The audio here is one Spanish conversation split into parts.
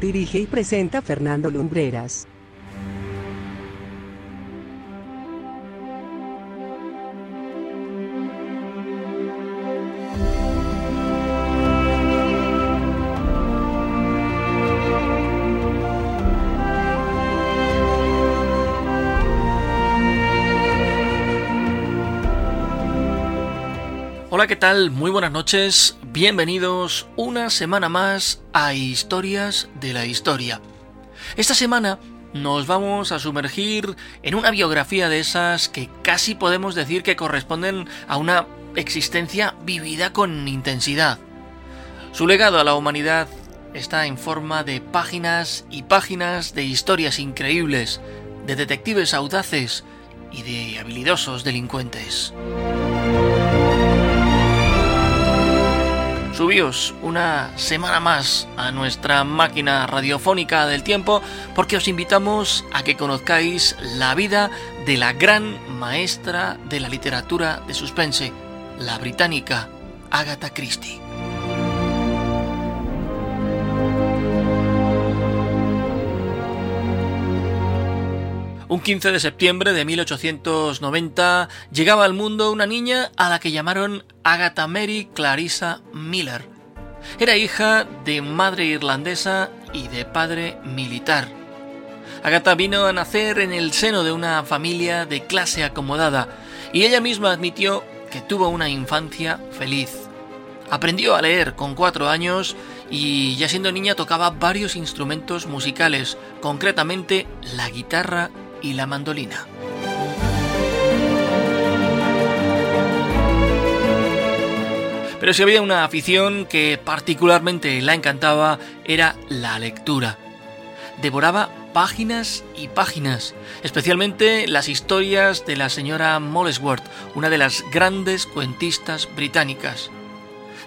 Dirige y presenta Fernando Lumbreras. Hola, ¿qué tal? Muy buenas noches. Bienvenidos una semana más a Historias de la Historia. Esta semana nos vamos a sumergir en una biografía de esas que casi podemos decir que corresponden a una existencia vivida con intensidad. Su legado a la humanidad está en forma de páginas y páginas de historias increíbles, de detectives audaces y de habilidosos delincuentes. Una semana más a nuestra máquina radiofónica del tiempo porque os invitamos a que conozcáis la vida de la gran maestra de la literatura de suspense, la británica Agatha Christie. Un 15 de septiembre de 1890 llegaba al mundo una niña a la que llamaron Agatha Mary Clarissa Miller. Era hija de madre irlandesa y de padre militar. Agatha vino a nacer en el seno de una familia de clase acomodada y ella misma admitió que tuvo una infancia feliz. Aprendió a leer con cuatro años y ya siendo niña tocaba varios instrumentos musicales, concretamente la guitarra y la mandolina. Pero si había una afición que particularmente la encantaba era la lectura. Devoraba páginas y páginas, especialmente las historias de la señora Molesworth, una de las grandes cuentistas británicas.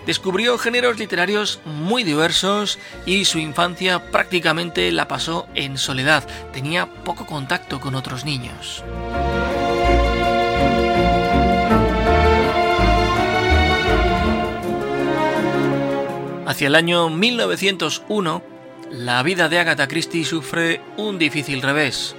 Descubrió géneros literarios muy diversos y su infancia prácticamente la pasó en soledad. Tenía poco contacto con otros niños. Hacia el año 1901, la vida de Agatha Christie sufre un difícil revés.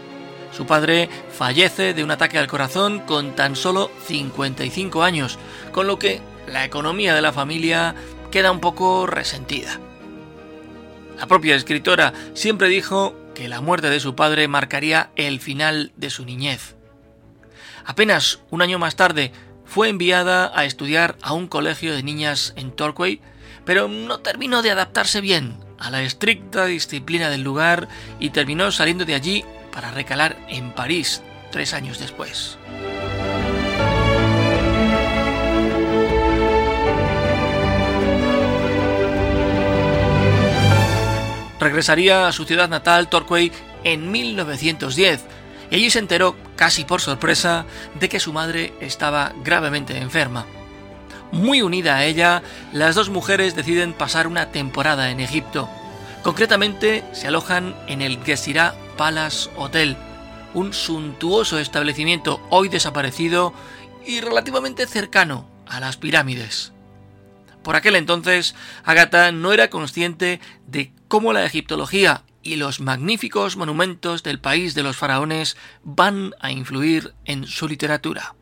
Su padre fallece de un ataque al corazón con tan solo 55 años, con lo que la economía de la familia queda un poco resentida. La propia escritora siempre dijo que la muerte de su padre marcaría el final de su niñez. Apenas un año más tarde fue enviada a estudiar a un colegio de niñas en Torquay, pero no terminó de adaptarse bien a la estricta disciplina del lugar y terminó saliendo de allí para recalar en París tres años después. Regresaría a su ciudad natal, Torquay, en 1910, y allí se enteró, casi por sorpresa, de que su madre estaba gravemente enferma. Muy unida a ella, las dos mujeres deciden pasar una temporada en Egipto. Concretamente, se alojan en el Gesirah Palace Hotel, un suntuoso establecimiento hoy desaparecido y relativamente cercano a las pirámides. Por aquel entonces, Agatha no era consciente de cómo la egiptología y los magníficos monumentos del país de los faraones van a influir en su literatura.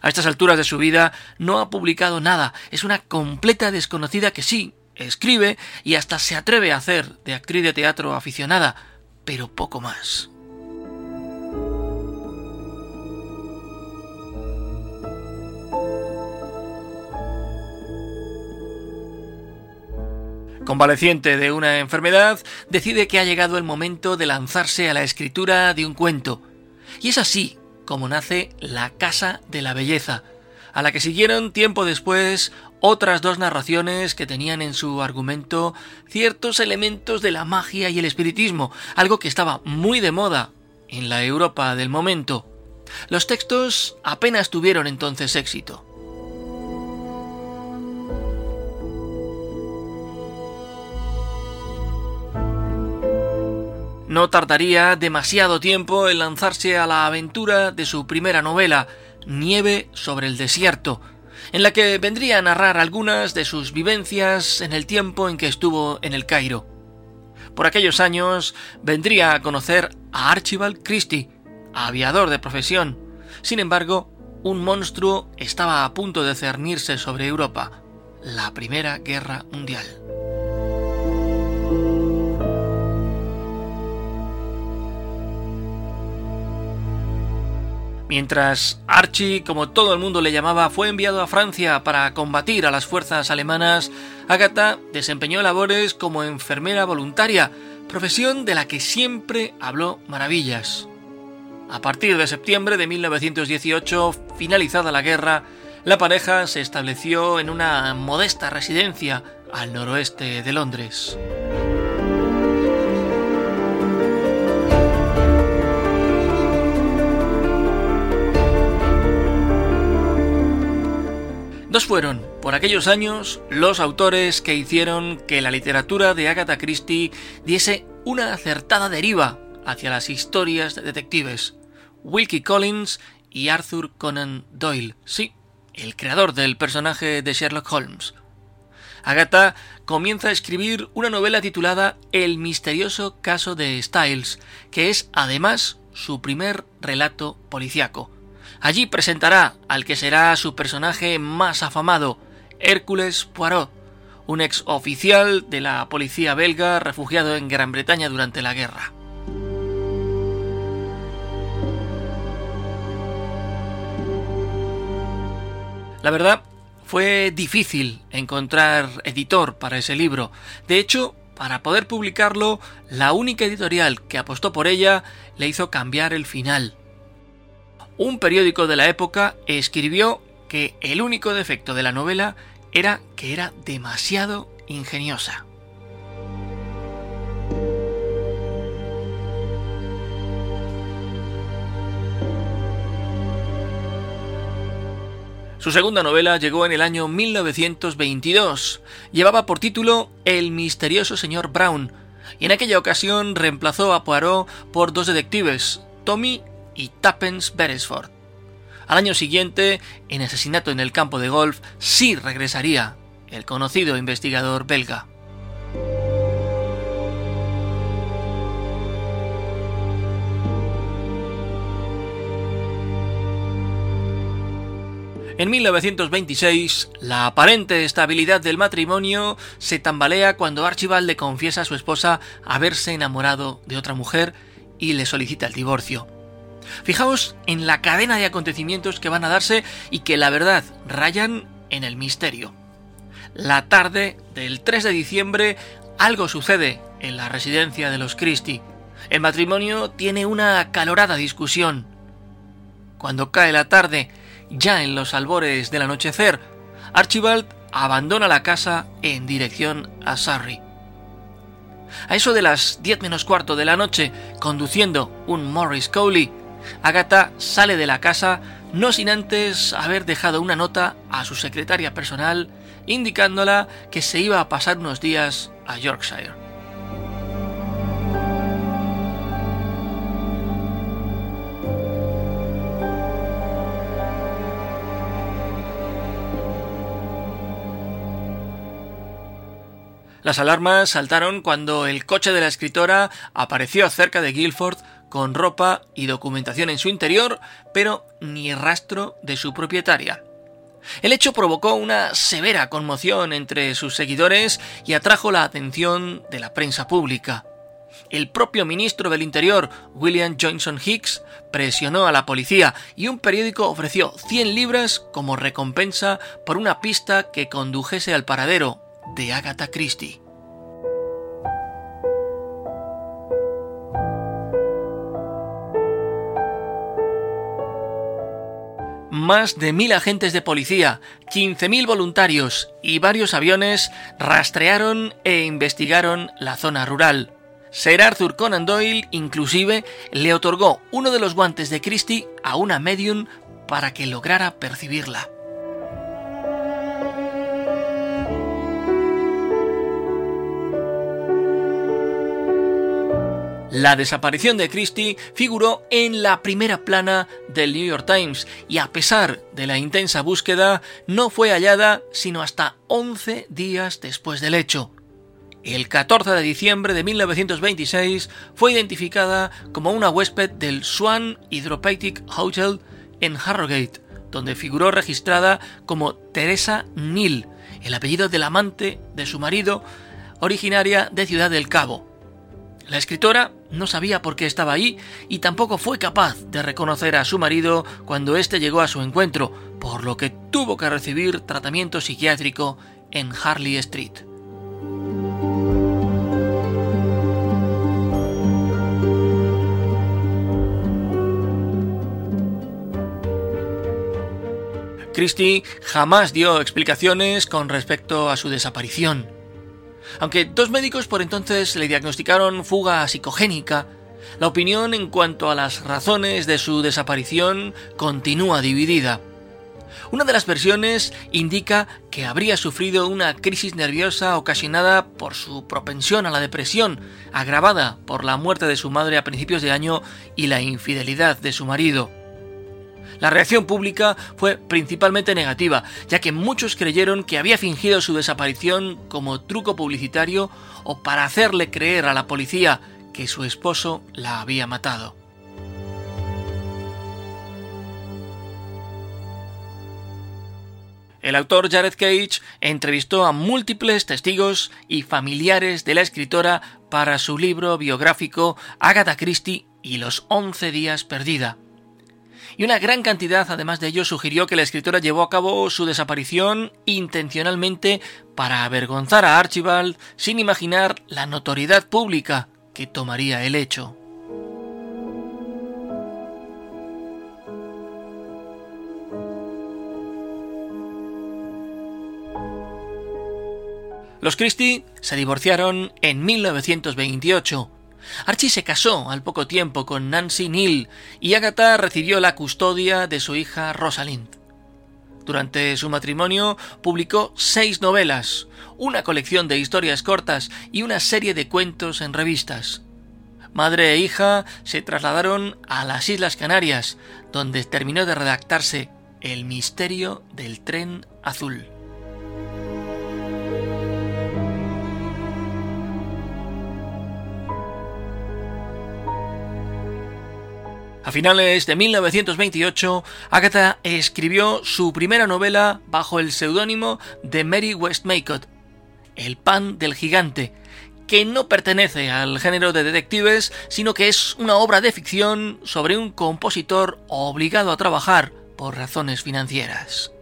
A estas alturas de su vida no ha publicado nada, es una completa desconocida que sí, escribe y hasta se atreve a hacer de actriz de teatro aficionada, pero poco más. Convaleciente de una enfermedad, decide que ha llegado el momento de lanzarse a la escritura de un cuento. Y es así como nace La Casa de la Belleza, a la que siguieron tiempo después otras dos narraciones que tenían en su argumento ciertos elementos de la magia y el espiritismo, algo que estaba muy de moda en la Europa del momento. Los textos apenas tuvieron entonces éxito. No tardaría demasiado tiempo en lanzarse a la aventura de su primera novela, Nieve sobre el desierto, en la que vendría a narrar algunas de sus vivencias en el tiempo en que estuvo en el Cairo. Por aquellos años vendría a conocer a Archibald Christie, aviador de profesión. Sin embargo, un monstruo estaba a punto de cernirse sobre Europa, la Primera Guerra Mundial. Mientras Archie, como todo el mundo le llamaba, fue enviado a Francia para combatir a las fuerzas alemanas, Agatha desempeñó labores como enfermera voluntaria, profesión de la que siempre habló maravillas. A partir de septiembre de 1918, finalizada la guerra, la pareja se estableció en una modesta residencia al noroeste de Londres. Dos fueron, por aquellos años, los autores que hicieron que la literatura de Agatha Christie diese una acertada deriva hacia las historias de detectives. Wilkie Collins y Arthur Conan Doyle, sí, el creador del personaje de Sherlock Holmes. Agatha comienza a escribir una novela titulada El misterioso caso de Styles, que es además su primer relato policiaco. Allí presentará al que será su personaje más afamado, Hércules Poirot, un ex oficial de la policía belga refugiado en Gran Bretaña durante la guerra. La verdad, fue difícil encontrar editor para ese libro. De hecho, para poder publicarlo, la única editorial que apostó por ella le hizo cambiar el final un periódico de la época escribió que el único defecto de la novela era que era demasiado ingeniosa. Su segunda novela llegó en el año 1922. Llevaba por título El misterioso señor Brown, y en aquella ocasión reemplazó a Poirot por dos detectives, Tommy y Tappens Beresford. Al año siguiente, en asesinato en el campo de golf, sí regresaría el conocido investigador belga. En 1926, la aparente estabilidad del matrimonio se tambalea cuando Archibald le confiesa a su esposa haberse enamorado de otra mujer y le solicita el divorcio. Fijaos en la cadena de acontecimientos que van a darse y que la verdad rayan en el misterio. La tarde del 3 de diciembre algo sucede en la residencia de los Christie. El matrimonio tiene una acalorada discusión. Cuando cae la tarde, ya en los albores del anochecer, Archibald abandona la casa en dirección a Surrey. A eso de las 10 menos cuarto de la noche, conduciendo un Morris Cowley, Agatha sale de la casa no sin antes haber dejado una nota a su secretaria personal indicándola que se iba a pasar unos días a Yorkshire. Las alarmas saltaron cuando el coche de la escritora apareció cerca de Guilford con ropa y documentación en su interior, pero ni rastro de su propietaria. El hecho provocó una severa conmoción entre sus seguidores y atrajo la atención de la prensa pública. El propio ministro del Interior, William Johnson Hicks, presionó a la policía y un periódico ofreció 100 libras como recompensa por una pista que condujese al paradero de Agatha Christie. Más de mil agentes de policía, 15.000 voluntarios y varios aviones rastrearon e investigaron la zona rural. Sir Arthur Conan Doyle inclusive le otorgó uno de los guantes de Christie a una medium para que lograra percibirla. La desaparición de Christie figuró en la primera plana del New York Times y a pesar de la intensa búsqueda no fue hallada sino hasta 11 días después del hecho. El 14 de diciembre de 1926 fue identificada como una huésped del Swan Hydropathic Hotel en Harrogate, donde figuró registrada como Teresa Neal, el apellido del amante de su marido, originaria de Ciudad del Cabo. La escritora no sabía por qué estaba ahí y tampoco fue capaz de reconocer a su marido cuando éste llegó a su encuentro, por lo que tuvo que recibir tratamiento psiquiátrico en Harley Street. Christie jamás dio explicaciones con respecto a su desaparición. Aunque dos médicos por entonces le diagnosticaron fuga psicogénica, la opinión en cuanto a las razones de su desaparición continúa dividida. Una de las versiones indica que habría sufrido una crisis nerviosa ocasionada por su propensión a la depresión, agravada por la muerte de su madre a principios de año y la infidelidad de su marido. La reacción pública fue principalmente negativa, ya que muchos creyeron que había fingido su desaparición como truco publicitario o para hacerle creer a la policía que su esposo la había matado. El autor Jared Cage entrevistó a múltiples testigos y familiares de la escritora para su libro biográfico Agatha Christie y los once días perdida y una gran cantidad, además de ello, sugirió que la escritora llevó a cabo su desaparición intencionalmente para avergonzar a Archibald sin imaginar la notoriedad pública que tomaría el hecho. Los Christie se divorciaron en 1928 Archie se casó al poco tiempo con Nancy Neal y Agatha recibió la custodia de su hija Rosalind. Durante su matrimonio publicó seis novelas, una colección de historias cortas y una serie de cuentos en revistas. Madre e hija se trasladaron a las Islas Canarias, donde terminó de redactarse El misterio del tren azul. A finales de 1928, Agatha escribió su primera novela bajo el seudónimo de Mary Westmacott, El pan del gigante, que no pertenece al género de detectives, sino que es una obra de ficción sobre un compositor obligado a trabajar por razones financieras.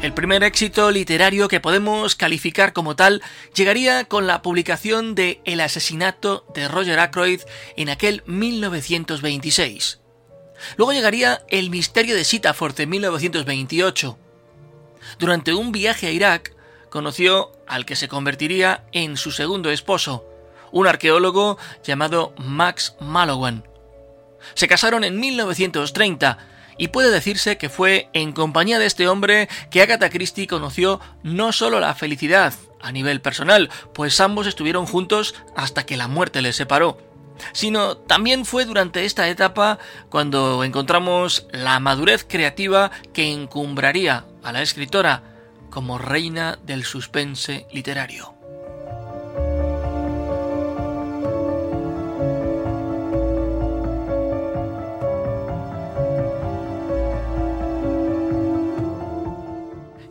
El primer éxito literario que podemos calificar como tal llegaría con la publicación de El asesinato de Roger Ackroyd en aquel 1926. Luego llegaría El misterio de Sitafort en 1928. Durante un viaje a Irak, conoció al que se convertiría en su segundo esposo, un arqueólogo llamado Max Malowan. Se casaron en 1930 y puede decirse que fue en compañía de este hombre que Agatha Christie conoció no solo la felicidad a nivel personal, pues ambos estuvieron juntos hasta que la muerte les separó, sino también fue durante esta etapa cuando encontramos la madurez creativa que encumbraría a la escritora como reina del suspense literario.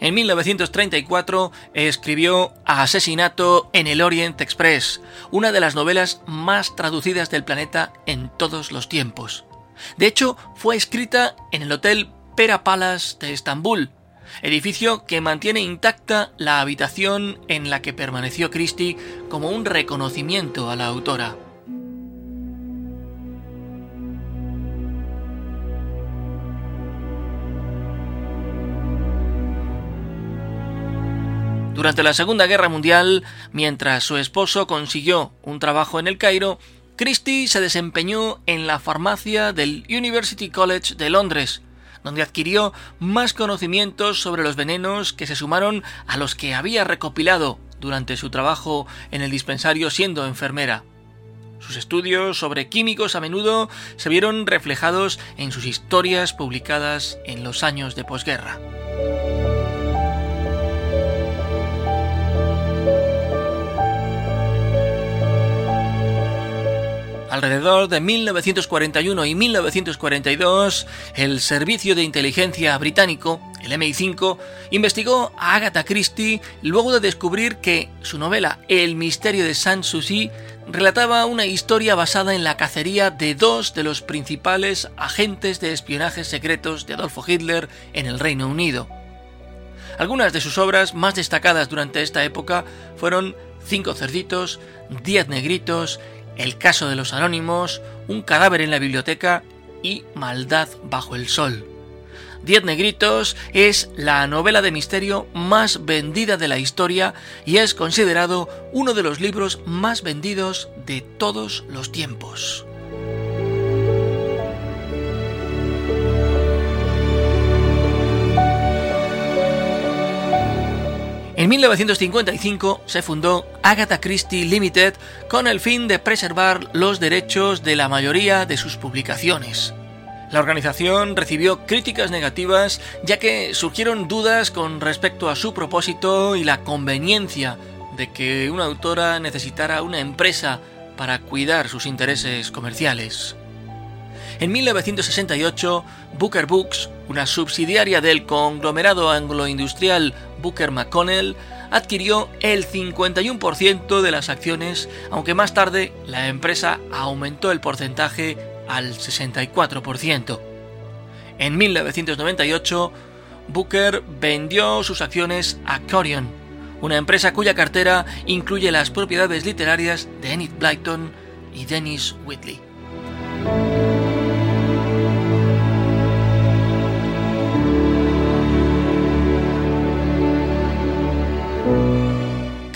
En 1934 escribió Asesinato en el Orient Express, una de las novelas más traducidas del planeta en todos los tiempos. De hecho, fue escrita en el Hotel Pera Palace de Estambul, edificio que mantiene intacta la habitación en la que permaneció Christie como un reconocimiento a la autora. Durante la Segunda Guerra Mundial, mientras su esposo consiguió un trabajo en el Cairo, Christie se desempeñó en la farmacia del University College de Londres, donde adquirió más conocimientos sobre los venenos que se sumaron a los que había recopilado durante su trabajo en el dispensario siendo enfermera. Sus estudios sobre químicos a menudo se vieron reflejados en sus historias publicadas en los años de posguerra. Alrededor de 1941 y 1942, el Servicio de Inteligencia británico, el MI5, investigó a Agatha Christie luego de descubrir que su novela El misterio de Sanssouci relataba una historia basada en la cacería de dos de los principales agentes de espionaje secretos de Adolfo Hitler en el Reino Unido. Algunas de sus obras más destacadas durante esta época fueron Cinco cerditos, Diez negritos el caso de los anónimos, Un cadáver en la biblioteca y Maldad bajo el sol. Diez Negritos es la novela de misterio más vendida de la historia y es considerado uno de los libros más vendidos de todos los tiempos. En 1955 se fundó Agatha Christie Limited con el fin de preservar los derechos de la mayoría de sus publicaciones. La organización recibió críticas negativas ya que surgieron dudas con respecto a su propósito y la conveniencia de que una autora necesitara una empresa para cuidar sus intereses comerciales. En 1968, Booker Books, una subsidiaria del conglomerado anglo-industrial Booker McConnell, adquirió el 51% de las acciones, aunque más tarde la empresa aumentó el porcentaje al 64%. En 1998, Booker vendió sus acciones a Corion, una empresa cuya cartera incluye las propiedades literarias de Enid Blyton y Dennis Whitley.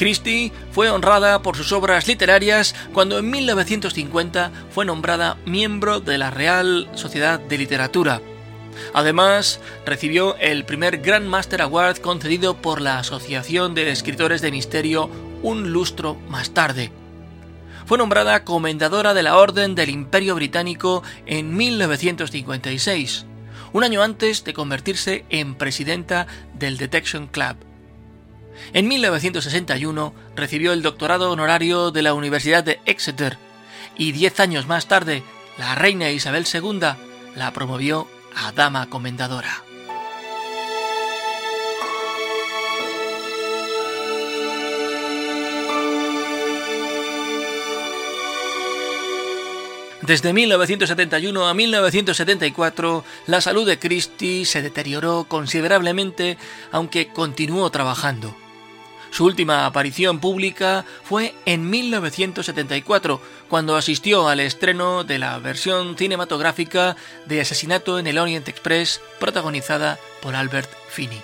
Christie fue honrada por sus obras literarias cuando en 1950 fue nombrada miembro de la Real Sociedad de Literatura. Además, recibió el primer Grand Master Award concedido por la Asociación de Escritores de Misterio un lustro más tarde. Fue nombrada comendadora de la Orden del Imperio Británico en 1956, un año antes de convertirse en presidenta del Detection Club. En 1961 recibió el doctorado honorario de la Universidad de Exeter y diez años más tarde la reina Isabel II la promovió a dama comendadora. Desde 1971 a 1974, la salud de Christie se deterioró considerablemente, aunque continuó trabajando. Su última aparición pública fue en 1974, cuando asistió al estreno de la versión cinematográfica de Asesinato en el Orient Express, protagonizada por Albert Finney.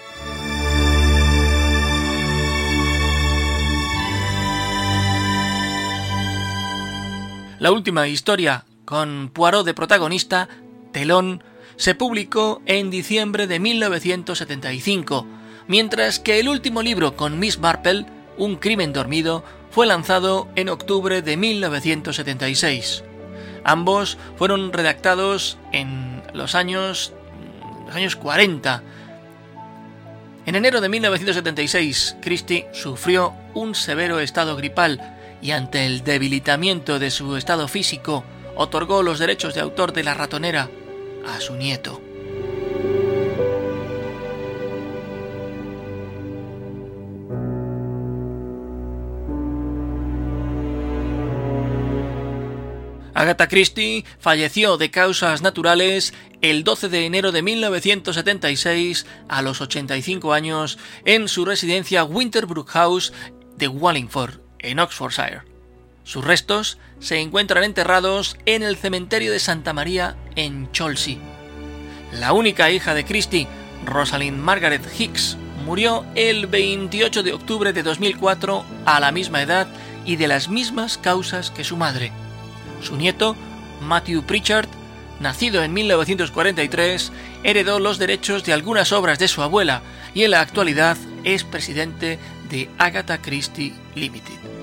La última historia, con Poirot de protagonista, Telón, se publicó en diciembre de 1975, mientras que el último libro con Miss Marple, Un crimen dormido, fue lanzado en octubre de 1976. Ambos fueron redactados en los años, los años 40. En enero de 1976, Christie sufrió un severo estado gripal y ante el debilitamiento de su estado físico, otorgó los derechos de autor de La ratonera a su nieto. Agatha Christie falleció de causas naturales el 12 de enero de 1976 a los 85 años en su residencia Winterbrook House de Wallingford, en Oxfordshire. Sus restos se encuentran enterrados en el cementerio de Santa María en Chelsea. La única hija de Christie, Rosalind Margaret Hicks, murió el 28 de octubre de 2004 a la misma edad y de las mismas causas que su madre. Su nieto, Matthew Pritchard, nacido en 1943, heredó los derechos de algunas obras de su abuela y en la actualidad es presidente de Agatha Christie Limited.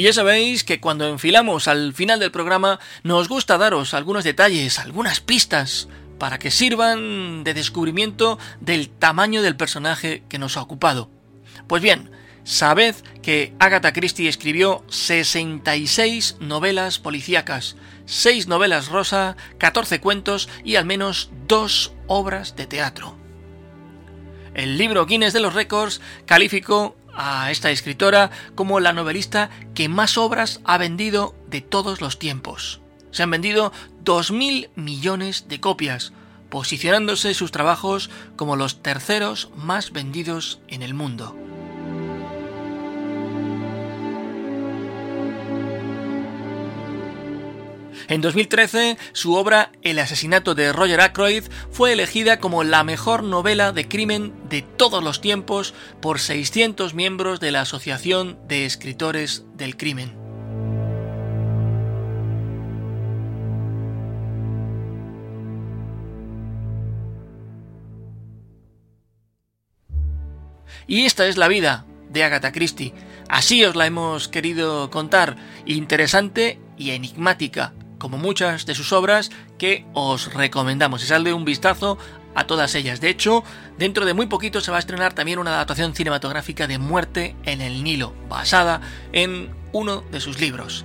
Y ya sabéis que cuando enfilamos al final del programa nos gusta daros algunos detalles, algunas pistas, para que sirvan de descubrimiento del tamaño del personaje que nos ha ocupado. Pues bien, sabed que Agatha Christie escribió 66 novelas policíacas, 6 novelas rosa, 14 cuentos y al menos 2 obras de teatro. El libro Guinness de los Récords calificó a esta escritora como la novelista que más obras ha vendido de todos los tiempos. Se han vendido 2.000 millones de copias, posicionándose sus trabajos como los terceros más vendidos en el mundo. En 2013, su obra El asesinato de Roger Ackroyd fue elegida como la mejor novela de crimen de todos los tiempos por 600 miembros de la Asociación de Escritores del Crimen. Y esta es la vida de Agatha Christie. Así os la hemos querido contar, interesante y enigmática, como muchas de sus obras que os recomendamos. Y sale un vistazo a todas ellas. De hecho, dentro de muy poquito se va a estrenar también una adaptación cinematográfica de Muerte en el Nilo, basada en uno de sus libros.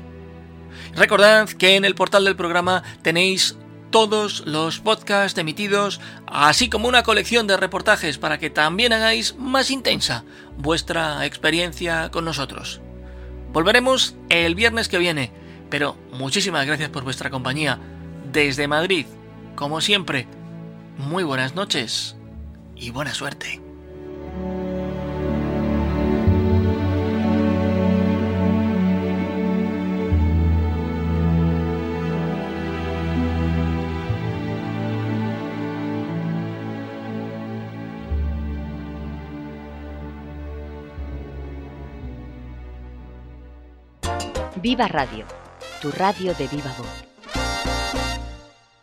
Recordad que en el portal del programa tenéis todos los podcasts emitidos, así como una colección de reportajes para que también hagáis más intensa vuestra experiencia con nosotros. Volveremos el viernes que viene pero muchísimas gracias por vuestra compañía. Desde Madrid, como siempre, muy buenas noches y buena suerte. Viva Radio tu radio de viva voz.